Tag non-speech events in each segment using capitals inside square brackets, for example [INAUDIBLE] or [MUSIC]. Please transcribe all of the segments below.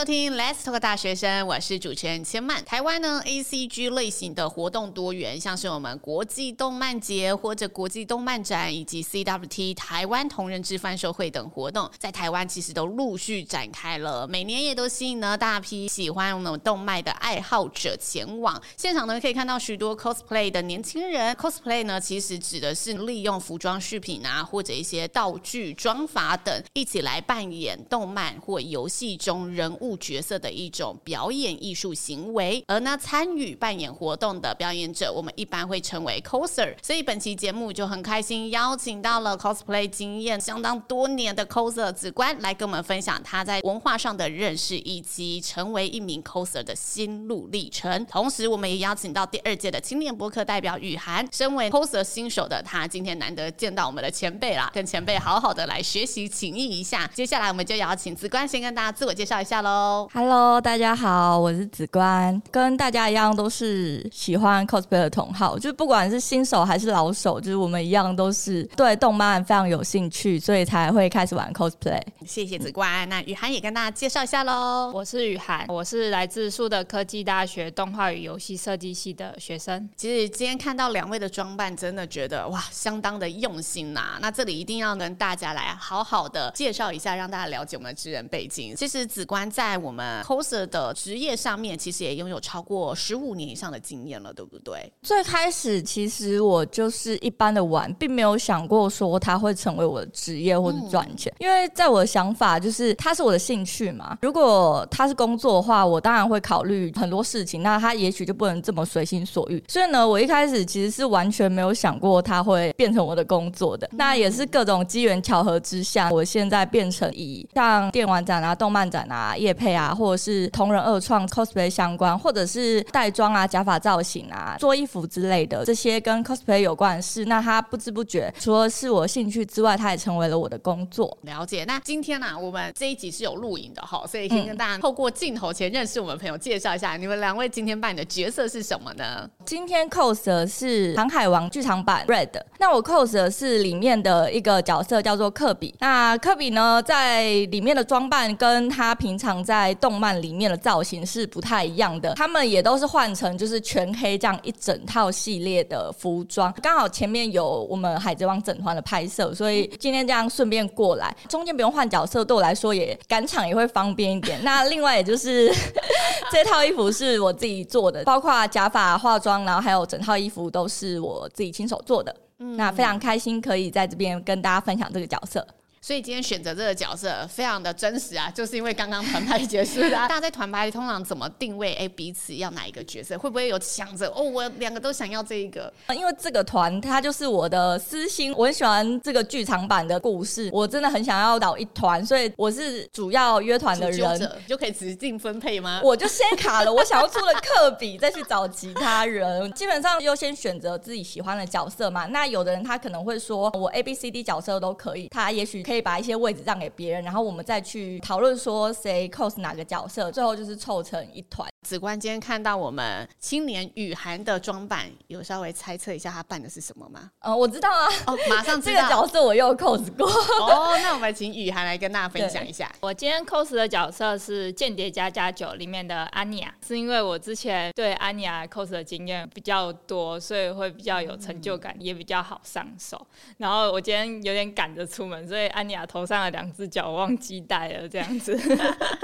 收听 Let's Talk 大学生，我是主持人千曼。台湾呢，ACG 类型的活动多元，像是我们国际动漫节或者国际动漫展，以及 CWT 台湾同人志贩售会等活动，在台湾其实都陆续展开了。每年也都吸引了大批喜欢我们动漫的爱好者前往现场呢，可以看到许多 cosplay 的年轻人。cosplay 呢，其实指的是利用服装饰品啊，或者一些道具、妆法等，一起来扮演动漫或游戏中人物角色的一种表演艺术行为，而呢，参与扮演活动的表演者，我们一般会称为 coser。所以本期节目就很开心邀请到了 cosplay 经验相当多年的 coser 子官来跟我们分享他在文化上的认识以及成为一名 coser 的心路历程。同时，我们也邀请到第二届的青年播客代表雨涵，身为 coser 新手的他，今天难得见到我们的前辈啦，跟前辈好好的来学习情谊一下。接下来我们就邀请子官先跟大家自我介绍一下喽。Hello，大家好，我是子关，跟大家一样都是喜欢 cosplay 的同好，就是不管是新手还是老手，就是我们一样都是对动漫非常有兴趣，所以才会开始玩 cosplay。谢谢子关，那雨涵也跟大家介绍一下喽。我是雨涵，我是来自树德科技大学动画与游戏设计系的学生。其实今天看到两位的装扮，真的觉得哇，相当的用心呐、啊。那这里一定要跟大家来好好的介绍一下，让大家了解我们的职人背景。其实子关在我们 coser 的职业上面，其实也拥有超过十五年以上的经验了，对不对？最开始其实我就是一般的玩，并没有想过说它会成为我的职业或者赚钱，嗯、因为在我的想法就是它是我的兴趣嘛。如果它是工作的话，我当然会考虑很多事情，那它也许就不能这么随心所欲。所以呢，我一开始其实是完全没有想过它会变成我的工作的。嗯、那也是各种机缘巧合之下，我现在变成以像电玩展啊、动漫展啊、业配啊。或者是同人二创 cosplay 相关，或者是带妆啊、假发造型啊、做衣服之类的这些跟 cosplay 有关的事，那他不知不觉除了是我兴趣之外，他也成为了我的工作。了解。那今天呢、啊，我们这一集是有录影的哈，所以可以跟大家透过镜头前认识我们朋友介绍一下，你们两位今天扮演的角色是什么呢？今天 cos 的是《航海王》剧场版 Red，那我 cos 的是里面的一个角色叫做科比。那科比呢，在里面的装扮跟他平常在动漫里面的造型是不太一样的，他们也都是换成就是全黑这样一整套系列的服装。刚好前面有我们海贼王整团的拍摄，所以今天这样顺便过来，中间不用换角色，对我来说也赶场也会方便一点。那另外也就是 [LAUGHS] 这套衣服是我自己做的，包括假发、化妆，然后还有整套衣服都是我自己亲手做的。嗯，那非常开心可以在这边跟大家分享这个角色。所以今天选择这个角色非常的真实啊，[LAUGHS] 就是因为刚刚团拍结束的。[LAUGHS] 大家在团拍通常怎么定位？哎，彼此要哪一个角色？会不会有想着哦，我两个都想要这一个？因为这个团它就是我的私心，我很喜欢这个剧场版的故事，我真的很想要导一团，所以我是主要约团的人，你就可以指定分配吗？我就先卡了，[LAUGHS] 我想要出了科比，再去找其他人。基本上优先选择自己喜欢的角色嘛。那有的人他可能会说，我 A、B、C、D 角色都可以，他也许。可以把一些位置让给别人，然后我们再去讨论说谁 cos 哪个角色，最后就是凑成一团。子官今天看到我们青年雨涵的装扮，有稍微猜测一下他扮的是什么吗？呃，我知道啊，哦，马上知道。[LAUGHS] 这个角色我又 cos 过。哦，那我们请雨涵来跟大家分享一下。我今天 cos 的角色是《间谍家家酒》里面的安妮亚，是因为我之前对安妮亚 cos 的经验比较多，所以会比较有成就感，嗯、也比较好上手。然后我今天有点赶着出门，所以。安安雅头上的两只脚忘记带了，这样子。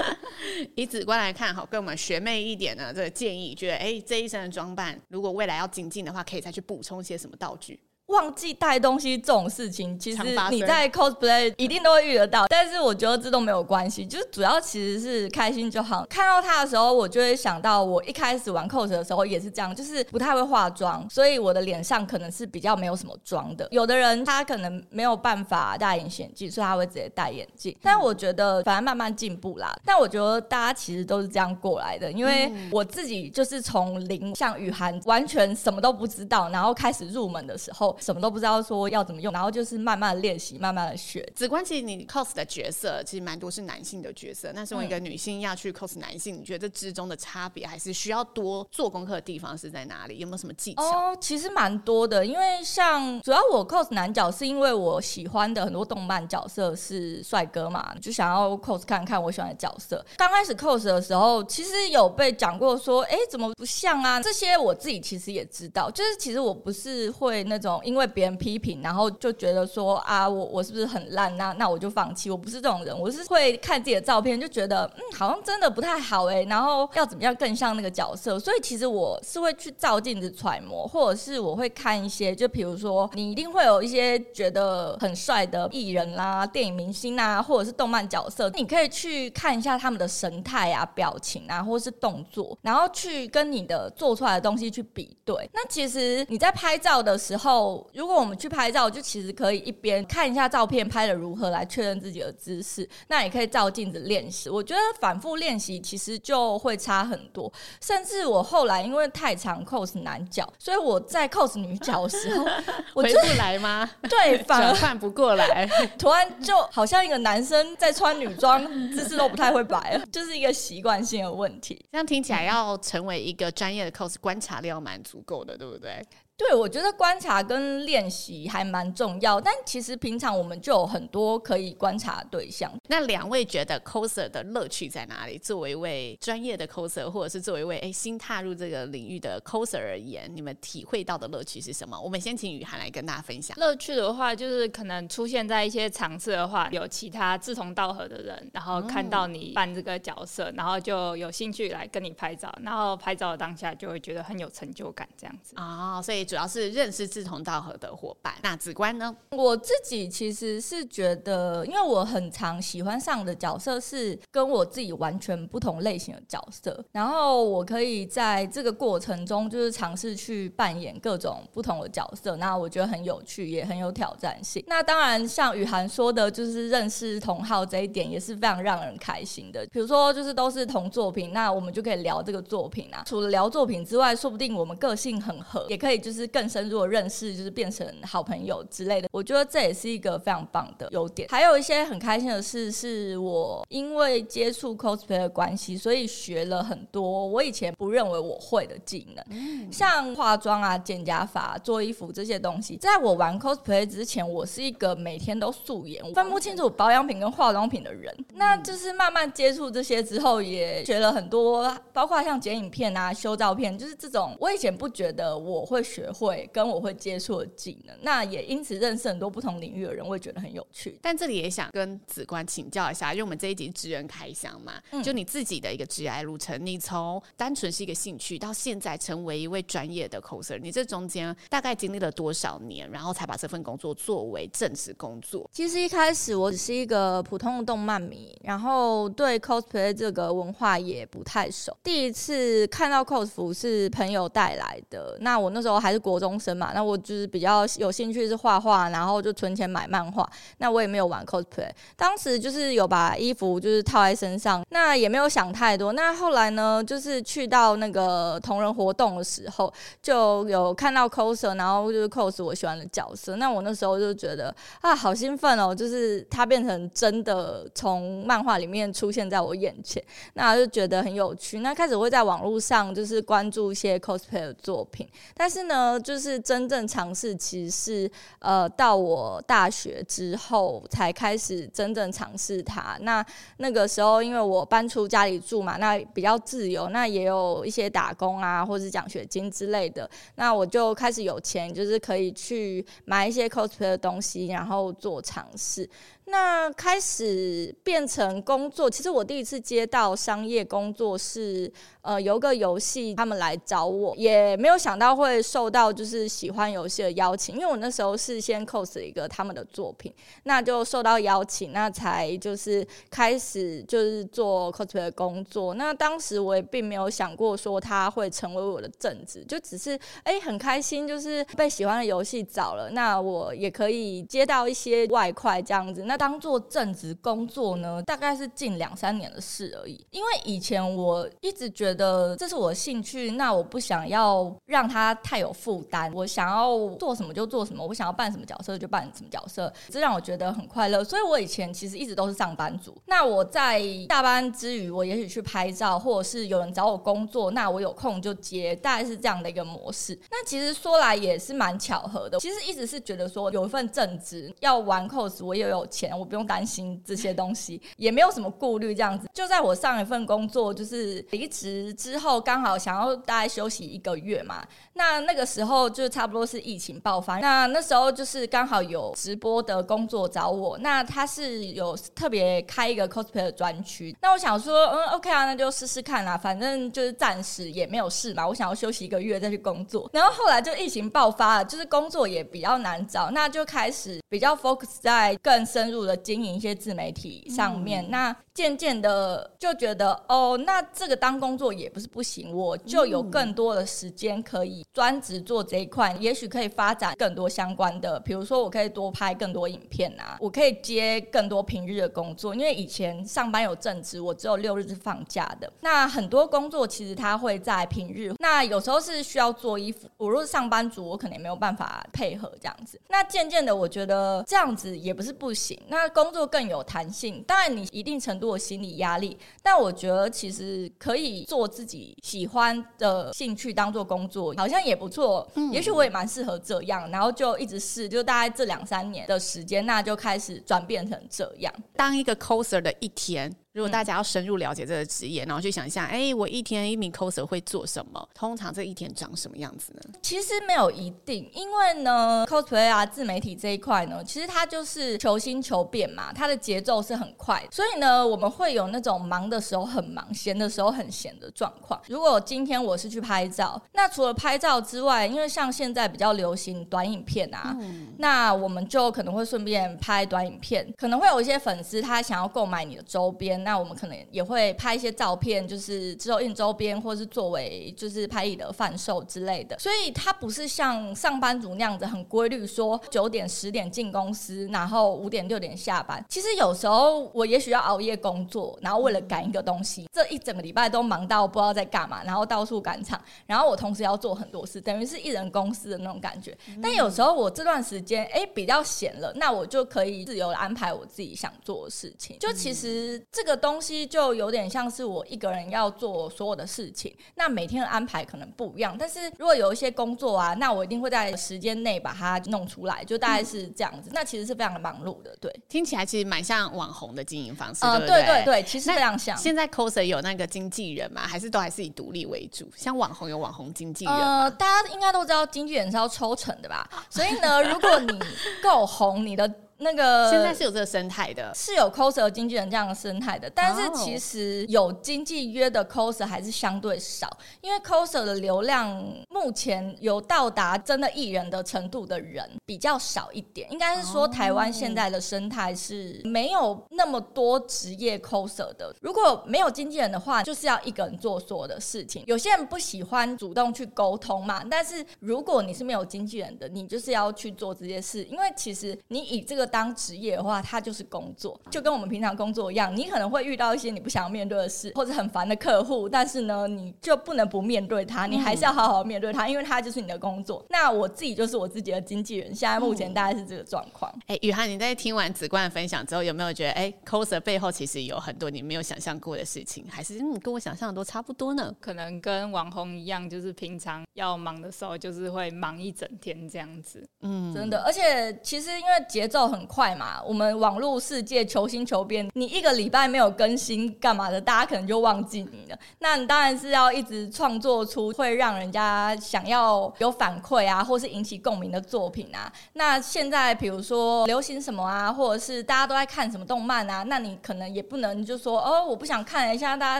[LAUGHS] 以子观来看，好，跟我们学妹一点的这个建议，觉得哎、这一身的装扮，如果未来要精进的话，可以再去补充一些什么道具。忘记带东西这种事情，其实你在 cosplay 一定都会遇得到。但是我觉得这都没有关系，就是主要其实是开心就好。看到他的时候，我就会想到我一开始玩 cos 的时候也是这样，就是不太会化妆，所以我的脸上可能是比较没有什么妆的。有的人他可能没有办法戴隐形眼镜，所以他会直接戴眼镜。但我觉得反正慢慢进步啦。但我觉得大家其实都是这样过来的，因为我自己就是从零像雨涵完全什么都不知道，然后开始入门的时候。什么都不知道说要怎么用，然后就是慢慢的练习，慢慢的学。子观，其实你 cos 的角色其实蛮多是男性的角色，那身为一个女性要去 cos 男性，嗯、你觉得这之中的差别还是需要多做功课的地方是在哪里？有没有什么技巧？哦，其实蛮多的，因为像主要我 cos 男角是因为我喜欢的很多动漫角色是帅哥嘛，就想要 cos 看看我喜欢的角色。刚开始 cos 的时候，其实有被讲过说，哎，怎么不像啊？这些我自己其实也知道，就是其实我不是会那种因为别人批评，然后就觉得说啊，我我是不是很烂？那那我就放弃。我不是这种人，我是会看自己的照片，就觉得嗯，好像真的不太好哎，然后要怎么样更像那个角色？所以其实我是会去照镜子揣摩，或者是我会看一些，就比如说你一定会有一些觉得很帅的艺人啦、电影明星啊，或者是动漫角色，你可以去看一下他们的神态啊、表情啊，或者是动作，然后去跟你的做出来的东西去比对。那其实你在拍照的时候，如果我们去拍照，就其实可以一边看一下照片拍的如何，来确认自己的姿势。那也可以照镜子练习。我觉得反复练习其实就会差很多。甚至我后来因为太常 cos 男角，所以我在 cos 女角的时候，我回不来吗？对，反而换不过来，突然就好像一个男生在穿女装，姿势都不太会摆了，就是一个习惯性的问题。[LAUGHS] 这样听起来，要成为一个专业的 cos，观察力要蛮足够的，对不对？对，我觉得观察跟练习还蛮重要，但其实平常我们就有很多可以观察的对象。那两位觉得 coser 的乐趣在哪里？作为一位专业的 coser，或者是作为一位哎新踏入这个领域的 coser 而言，你们体会到的乐趣是什么？我们先请雨涵来跟大家分享。乐趣的话，就是可能出现在一些场次的话，有其他志同道合的人，然后看到你扮这个角色，然后就有兴趣来跟你拍照，然后拍照的当下就会觉得很有成就感，这样子啊、哦，所以。主要是认识志同道合的伙伴。那子观呢？我自己其实是觉得，因为我很常喜欢上的角色是跟我自己完全不同类型的角色，然后我可以在这个过程中就是尝试去扮演各种不同的角色，那我觉得很有趣，也很有挑战性。那当然，像雨涵说的，就是认识同好这一点也是非常让人开心的。比如说，就是都是同作品，那我们就可以聊这个作品啊。除了聊作品之外，说不定我们个性很合，也可以就是。是更深入的认识，就是变成好朋友之类的。我觉得这也是一个非常棒的优点。还有一些很开心的事，是我因为接触 cosplay 的关系，所以学了很多我以前不认为我会的技能，嗯、像化妆啊、剪假发、做衣服这些东西。在我玩 cosplay 之前，我是一个每天都素颜、分不清楚保养品跟化妆品的人。嗯、那就是慢慢接触这些之后，也学了很多，包括像剪影片啊、修照片，就是这种我以前不觉得我会学。会跟我会接触的技能，那也因此认识很多不同领域的人，我也觉得很有趣。但这里也想跟子官请教一下，因为我们这一集职人开箱嘛，嗯、就你自己的一个职业路程，你从单纯是一个兴趣，到现在成为一位专业的 coser，你这中间大概经历了多少年，然后才把这份工作作为正式工作？其实一开始我只是一个普通的动漫迷，然后对 cosplay 这个文化也不太熟。第一次看到 cos 服是朋友带来的，那我那时候还是。国中生嘛，那我就是比较有兴趣是画画，然后就存钱买漫画。那我也没有玩 cosplay，当时就是有把衣服就是套在身上，那也没有想太多。那后来呢，就是去到那个同人活动的时候，就有看到 coser，然后就是 cos 我喜欢的角色。那我那时候就觉得啊，好兴奋哦，就是它变成真的从漫画里面出现在我眼前，那就觉得很有趣。那开始会在网络上就是关注一些 cosplay 的作品，但是呢。呃就是真正尝试，其实是呃，到我大学之后才开始真正尝试它。那那个时候，因为我搬出家里住嘛，那比较自由，那也有一些打工啊，或是奖学金之类的。那我就开始有钱，就是可以去买一些 cosplay 的东西，然后做尝试。那开始变成工作，其实我第一次接到商业工作是，呃，有个游戏他们来找我，也没有想到会受到就是喜欢游戏的邀请，因为我那时候是先 cos 一个他们的作品，那就受到邀请，那才就是开始就是做 cosplay 的工作。那当时我也并没有想过说他会成为我的正职，就只是哎、很开心，就是被喜欢的游戏找了，那我也可以接到一些外快这样子，那。当做正职工作呢，大概是近两三年的事而已。因为以前我一直觉得这是我的兴趣，那我不想要让它太有负担。我想要做什么就做什么，我想要扮什么角色就扮什么角色，这让我觉得很快乐。所以我以前其实一直都是上班族。那我在下班之余，我也许去拍照，或者是有人找我工作，那我有空就接，大概是这样的一个模式。那其实说来也是蛮巧合的。其实一直是觉得说有一份正职要玩 cos，我也有钱，我不用担心这些东西，也没有什么顾虑。这样子，就在我上一份工作就是离职之后，刚好想要大概休息一个月嘛。那那个时候就差不多是疫情爆发，那那时候就是刚好有直播的工作找我，那他是有特别开一个 cosplay 的专区。那我想说，嗯，OK 啊，那就试试看啦，反正就是暂时也没有事嘛。我想要休息一个月再去工作。然后后来就疫情爆发了，就是工作也比较难找，那就开始比较 focus 在更深入的经营一些自媒体上面。嗯、那渐渐的就觉得，哦，那这个当工作也不是不行，我就有更多的时间可以专职做这一块，也许可以发展更多相关的，比如说我可以多拍更多影片啊，我可以接更多平日的工作，因为以前上班有正职，我只有六日是放假的。那很多工作其实它会在平日，那有时候是需要做衣服，我如果是上班族，我可能也没有办法配合这样子。那渐渐的，我觉得这样子也不是不行，那工作更有弹性，当然你一定程度。的心理压力，但我觉得其实可以做自己喜欢的兴趣当做工作，好像也不错。嗯，也许我也蛮适合这样，然后就一直试，就大概这两三年的时间，那就开始转变成这样。当一个 coser 的一天。如果大家要深入了解这个职业，然后去想一下，哎、欸，我一天一名 coser 会做什么？通常这一天长什么样子呢？其实没有一定，因为呢，cosplay 啊，自媒体这一块呢，其实它就是求新求变嘛，它的节奏是很快，所以呢，我们会有那种忙的时候很忙，闲的时候很闲的状况。如果今天我是去拍照，那除了拍照之外，因为像现在比较流行短影片啊，嗯、那我们就可能会顺便拍短影片，可能会有一些粉丝他想要购买你的周边。那我们可能也会拍一些照片，就是之后印周边，或是作为就是拍立得贩售之类的。所以它不是像上班族那样子很规律，说九点十点进公司，然后五点六点下班。其实有时候我也许要熬夜工作，然后为了赶一个东西，这一整个礼拜都忙到不知道在干嘛，然后到处赶场，然后我同时要做很多事，等于是一人公司的那种感觉。但有时候我这段时间哎比较闲了，那我就可以自由的安排我自己想做的事情。就其实这个。东西就有点像是我一个人要做所有的事情，那每天的安排可能不一样。但是如果有一些工作啊，那我一定会在时间内把它弄出来，就大概是这样子。嗯、那其实是非常的忙碌的，对。听起来其实蛮像网红的经营方式？对对对，其实非常像。现在 coser 有那个经纪人嘛？还是都还是以独立为主？像网红有网红经纪人？呃，大家应该都知道经纪人是要抽成的吧？所以呢，如果你够红，你的。那个现在是有这个生态的，是有 coser 经纪人这样的生态的，但是其实有经纪约的 coser 还是相对少，因为 coser 的流量目前有到达真的艺人的程度的人比较少一点，应该是说台湾现在的生态是没有那么多职业 coser 的。如果没有经纪人的话，就是要一个人做所有的事情。有些人不喜欢主动去沟通嘛，但是如果你是没有经纪人的，你就是要去做这些事，因为其实你以这个。当职业的话，它就是工作，就跟我们平常工作一样。你可能会遇到一些你不想要面对的事，或者很烦的客户，但是呢，你就不能不面对他，你还是要好好面对他，因为他就是你的工作。那我自己就是我自己的经纪人，现在目前大概是这个状况。哎、嗯，雨涵，你在听完子冠的分享之后，有没有觉得，哎，coser 背后其实有很多你没有想象过的事情，还是嗯，跟我想象的都差不多呢？可能跟网红一样，就是平常要忙的时候，就是会忙一整天这样子。嗯，真的，而且其实因为节奏很快嘛，我们网络世界求新求变，你一个礼拜没有更新干嘛的，大家可能就忘记你了。那你当然是要一直创作出会让人家想要有反馈啊，或是引起共鸣的作品啊。那现在比如说流行什么啊，或者是大家都在看什么动漫啊，那你可能也不能就说哦，我不想看，现在大家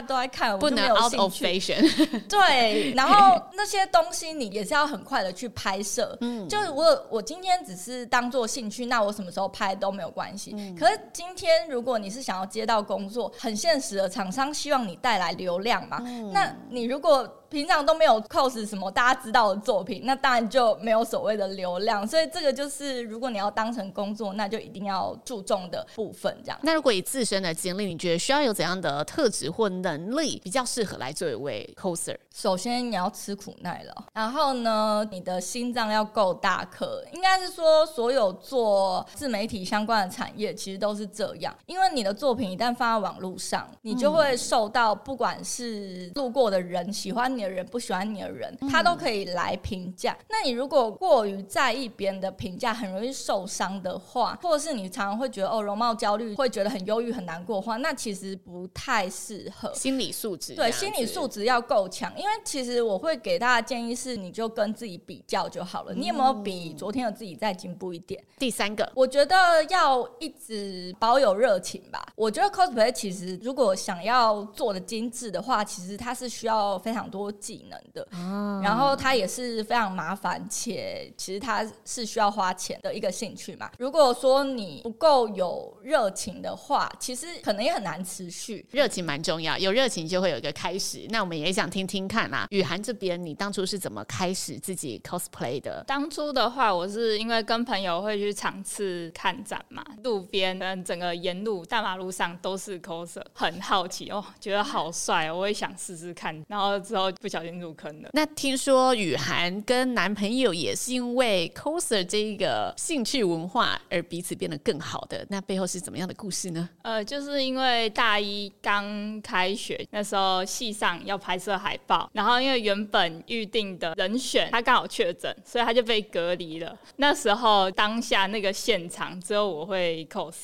都在看，我就没有兴趣。[LAUGHS] 对，然后 [LAUGHS] 那些东西你也是要很快的去拍摄。嗯，就是我我今天只是当做兴趣，那我什么时候拍都没有关系。嗯、可是今天，如果你是想要接到工作，很现实的厂商希望你带来流量嘛？嗯、那你如果平常都没有 cos 什么大家知道的作品，那当然就没有所谓的流量。所以这个就是如果你要当成工作，那就一定要注重的部分。这样。那如果以自身的经历，你觉得需要有怎样的特质或能力比较适合来做一位 coser？首先你要吃苦耐劳，然后呢，你的心脏要够大颗。应该是说，所有做自媒体相关的产业其实都是这样，因为你的作品一旦放在网络上，你就会受到不管是路过的人、喜欢你的人、不喜欢你的人，他都可以来评价。那你如果过于在意别人的评价，很容易受伤的话，或者是你常常会觉得哦容貌焦虑，会觉得很忧郁、很难过的话，那其实不太适合。心理素质对，心理素质要够强，因为其实我会给大家建议是，你就跟自己比较就好了。你有没有比昨天的自己再进步一点？第三个，我觉得要一直保有热情吧。我觉得 cosplay 其实如果想要做的精致的话，其实它是需要非常多技能的，嗯、然后它也是非常麻烦，且其实它是需要花钱的一个兴趣嘛。如果说你不够有热情的话，其实可能也很难持续。热情蛮重要，有热情就会有一个开始。那我们也想听听看啊，雨涵这边，你当初是怎么开始自己 cosplay 的？当初的话，我是因为跟朋友会去场次看展嘛，路边跟整个沿路大马路上都是 coser，很好奇哦，觉得好帅哦，我也想试试看，然后之后不小心入坑的。那听说雨涵跟男朋友也是因为 coser 这一个兴趣文化而彼此变得更好的，那背后是怎么样的故事呢？呃，就是因为大一刚开学那时候，系上要拍摄海报，然后因为原本预定的人选他刚好确诊，所以他就被隔离了。那时候当下那个现场只有我会 cos。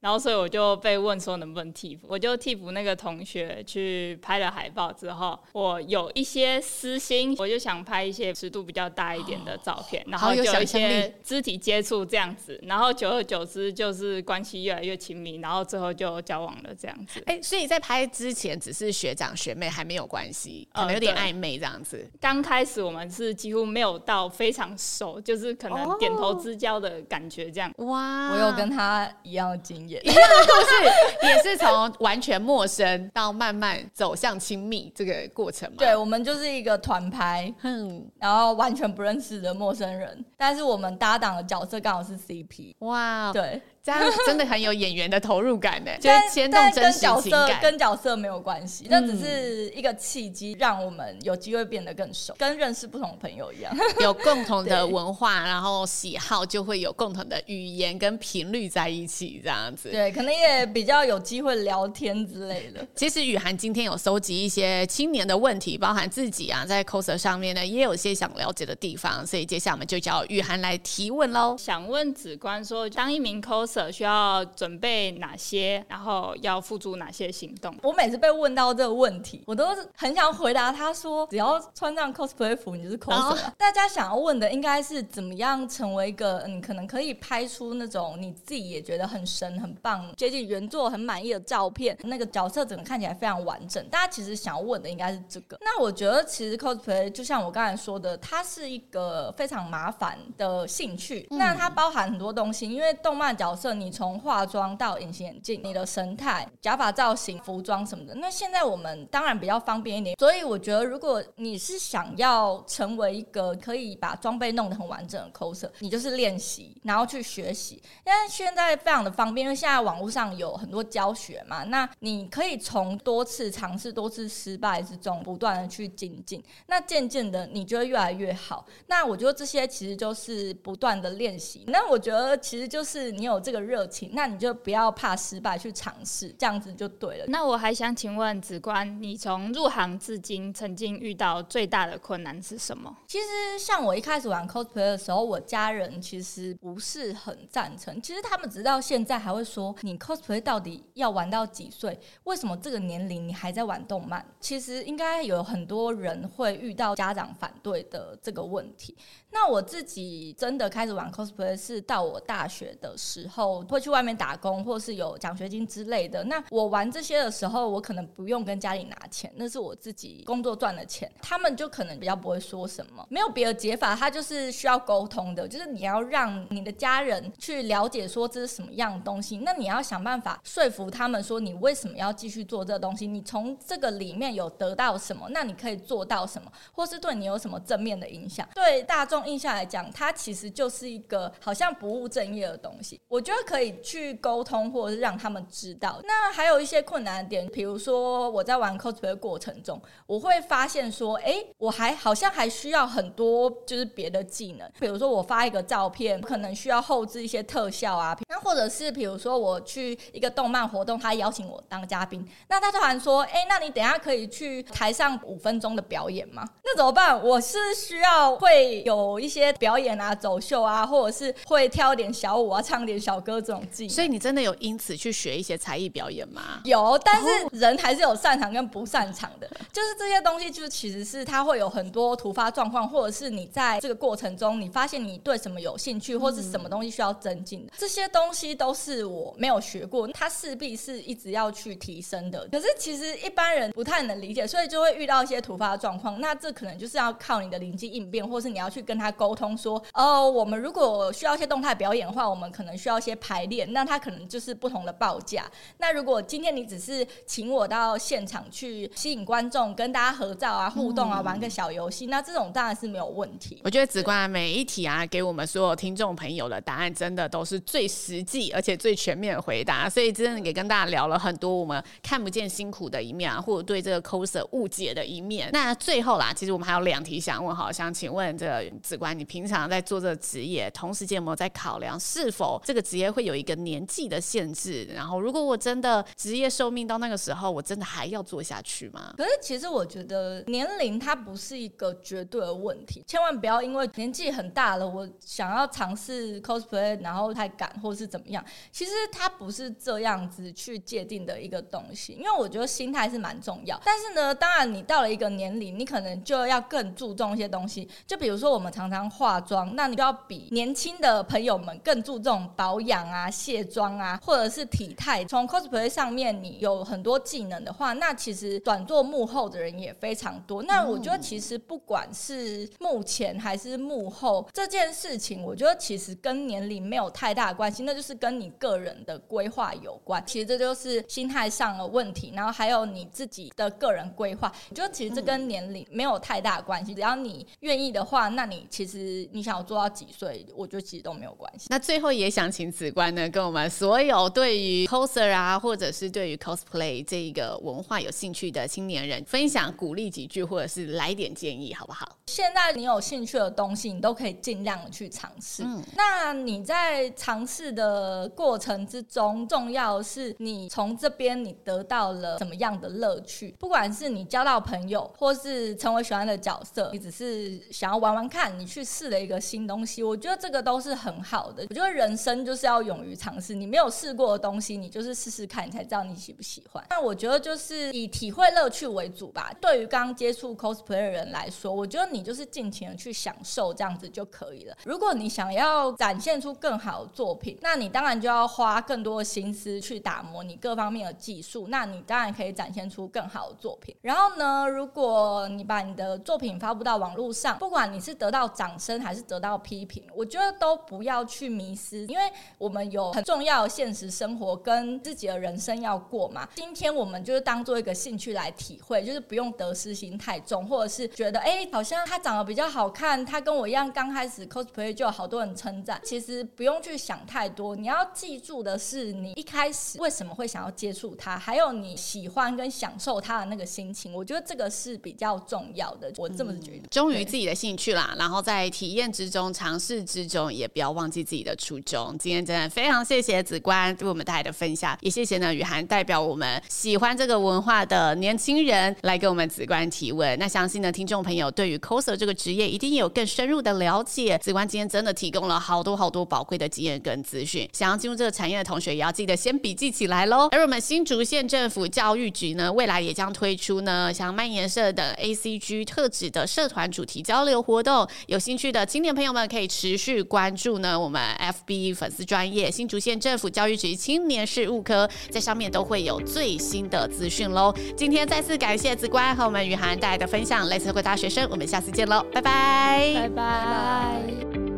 然后，所以我就被问说能不能替补，我就替补那个同学去拍了海报之后，我有一些私心，我就想拍一些尺度比较大一点的照片，然后就有一些肢体接触这样子，然后久而久之就是关系越来越亲密，然后最后就交往了这样子。哎，所以在拍之前只是学长学妹，还没有关系，可能有点暧昧这样子。刚开始我们是几乎没有到非常熟，就是可能点头之交的感觉这样。哇，我有跟他一样的经验。一样的故事，[LAUGHS] 也是从完全陌生到慢慢走向亲密这个过程嘛。对，我们就是一个团拍，哼，然后完全不认识的陌生人，但是我们搭档的角色刚好是 CP。哇，对。这样真的很有演员的投入感呢，[LAUGHS] 就是牵动真实情感。跟角色没有关系，那只是一个契机，让我们有机会变得更熟，跟认识不同的朋友一样，[LAUGHS] 有共同的 [LAUGHS] 文化，然后喜好就会有共同的语言跟频率在一起，这样子。对，可能也比较有机会聊天之类的。其实雨涵今天有搜集一些青年的问题，包含自己啊在 coser 上面呢，也有些想了解的地方，所以接下来我们就叫雨涵来提问喽。想问子官说，当一名 coser 需要准备哪些，然后要付诸哪些行动？我每次被问到这个问题，我都很想回答他说：只要穿上 cosplay 服，你就是 coser。Oh. 大家想要问的应该是怎么样成为一个嗯可能可以拍出那种你自己也觉得很神、很棒、接近原作、很满意的照片，那个角色整个看起来非常完整。大家其实想要问的应该是这个。那我觉得其实 cosplay 就像我刚才说的，它是一个非常麻烦的兴趣。嗯、那它包含很多东西，因为动漫角色你。从化妆到隐形眼镜，你的神态、假发造型、服装什么的，那现在我们当然比较方便一点。所以我觉得，如果你是想要成为一个可以把装备弄得很完整的 coser，你就是练习，然后去学习。因为现在非常的方便，因为现在网络上有很多教学嘛，那你可以从多次尝试、多次失败之中，不断的去精进。那渐渐的，你就会越来越好。那我觉得这些其实就是不断的练习。那我觉得其实就是你有这个热情。那你就不要怕失败，去尝试，这样子就对了。那我还想请问子官，你从入行至今，曾经遇到最大的困难是什么？其实像我一开始玩 cosplay 的时候，我家人其实不是很赞成。其实他们直到现在还会说：“你 cosplay 到底要玩到几岁？为什么这个年龄你还在玩动漫？”其实应该有很多人会遇到家长反对的这个问题。那我自己己真的开始玩 cosplay 是到我大学的时候，会去外面打工，或是有奖学金之类的。那我玩这些的时候，我可能不用跟家里拿钱，那是我自己工作赚的钱，他们就可能比较不会说什么，没有别的解法，他就是需要沟通的，就是你要让你的家人去了解说这是什么样的东西，那你要想办法说服他们说你为什么要继续做这个东西，你从这个里面有得到什么，那你可以做到什么，或是对你有什么正面的影响。对大众印象来讲，它其实就是一个好像不务正业的东西。我就觉得可以去沟通，或者是让他们知道。那还有一些困难点，比如说我在玩 cosplay 的过程中，我会发现说，哎，我还好像还需要很多就是别的技能，比如说我发一个照片，可能需要后置一些特效啊，那或者是比如说我去一个动漫活动，他邀请我当嘉宾，那他突然说，哎，那你等下可以去台上五分钟的表演吗？[LAUGHS] 那怎么办？我是需要会有一些表演啊、走秀啊，或者是会跳一点小舞啊、唱点小歌这种技能。所以你真的有因此去学一些才艺表演吗？有，但是人还是有擅长跟不擅长的。[LAUGHS] 就是这些东西，就是其实是它会有很多突发状况，或者是你在这个过程中，你发现你对什么有兴趣，或是什么东西需要增进的，这些东西都是我没有学过，它势必是一直要去提升的。可是其实一般人不太能理解，所以就会遇到一些突发状况。那这可能就是要靠你的灵机应变，或是你要去跟他沟通说，哦，我们如果需要一些动态表演的话，我们可能需要一些排练，那它可能就是不同的报价。那如果今天你只是请我到现场去吸引观众，跟大家合照啊、互动啊、玩个小游戏，那这种当然是没有问题。我觉得子官每一题啊，给我们所有听众朋友的答案，真的都是最实际而且最全面的回答，所以真的也跟大家聊了很多我们看不见辛苦的一面啊，或者对这个 coser 误解的一面。那最后啦，其实我们还有两题想问，好，想请问这个子官，你平常在做这个职业，同时间有没有在考量是否这个职业也会有一个年纪的限制？然后，如果我真的职业寿命到那个时候，我真的还要做下去吗？可是，其实我觉得年龄它不是一个绝对的问题，千万不要因为年纪很大了，我想要尝试 cosplay，然后太赶或是怎么样。其实它不是这样子去界定的一个东西，因为我觉得心态是蛮重要。但是呢，当然你到了一个年龄，你可能就要更注重一些东西。就比如说我们常常化妆，那你就要比年轻的朋友们更注重保养养啊、卸妆啊，或者是体态。从 cosplay 上面，你有很多技能的话，那其实转做幕后的人也非常多。那我觉得其实不管是幕前还是幕后这件事情，我觉得其实跟年龄没有太大关系，那就是跟你个人的规划有关。其实这就是心态上的问题，然后还有你自己的个人规划。我觉得其实这跟年龄没有太大关系，只要你愿意的话，那你其实你想要做到几岁，我觉得其实都没有关系。那最后也想请子官呢，跟我们所有对于 coser 啊，或者是对于 cosplay 这一个文化有兴趣的青年人，分享鼓励几句，或者是来点建议，好不好？现在你有兴趣的东西，你都可以尽量的去尝试。嗯，那你在尝试的过程之中，重要的是你从这边你得到了什么样的乐趣？不管是你交到朋友，或是成为喜欢的角色，你只是想要玩玩看，你去试了一个新东西，我觉得这个都是很好的。我觉得人生就是是要勇于尝试，你没有试过的东西，你就是试试看，你才知道你喜不喜欢。那我觉得就是以体会乐趣为主吧。对于刚接触 cosplay 的人来说，我觉得你就是尽情的去享受这样子就可以了。如果你想要展现出更好的作品，那你当然就要花更多的心思去打磨你各方面的技术。那你当然可以展现出更好的作品。然后呢，如果你把你的作品发布到网络上，不管你是得到掌声还是得到批评，我觉得都不要去迷失，因为我们有很重要的现实生活跟自己的人生要过嘛。今天我们就是当做一个兴趣来体会，就是不用得失心太重，或者是觉得哎，好像他长得比较好看，他跟我一样刚开始 cosplay 就有好多人称赞。其实不用去想太多，你要记住的是你一开始为什么会想要接触他，还有你喜欢跟享受他的那个心情。我觉得这个是比较重要的，我这么觉得。忠于自己的兴趣啦，然后在体验之中、尝试之中，也不要忘记自己的初衷。今天真的非常谢谢子官为我们带来的分享，也谢谢呢雨涵代表我们喜欢这个文化的年轻人来给我们子官提问。那相信呢听众朋友对于 coser 这个职业一定有更深入的了解。子官今天真的提供了好多好多宝贵的经验跟资讯，想要进入这个产业的同学也要记得先笔记起来喽。而我们新竹县政府教育局呢，未来也将推出呢像漫研社等 ACG 特质的社团主题交流活动，有兴趣。的青年朋友们可以持续关注呢我们 FB 粉丝专业新竹县政府教育局青年事务科，在上面都会有最新的资讯喽。今天再次感谢子关和我们雨涵带来的分享，来自回答学生，我们下次见喽，拜拜，拜拜。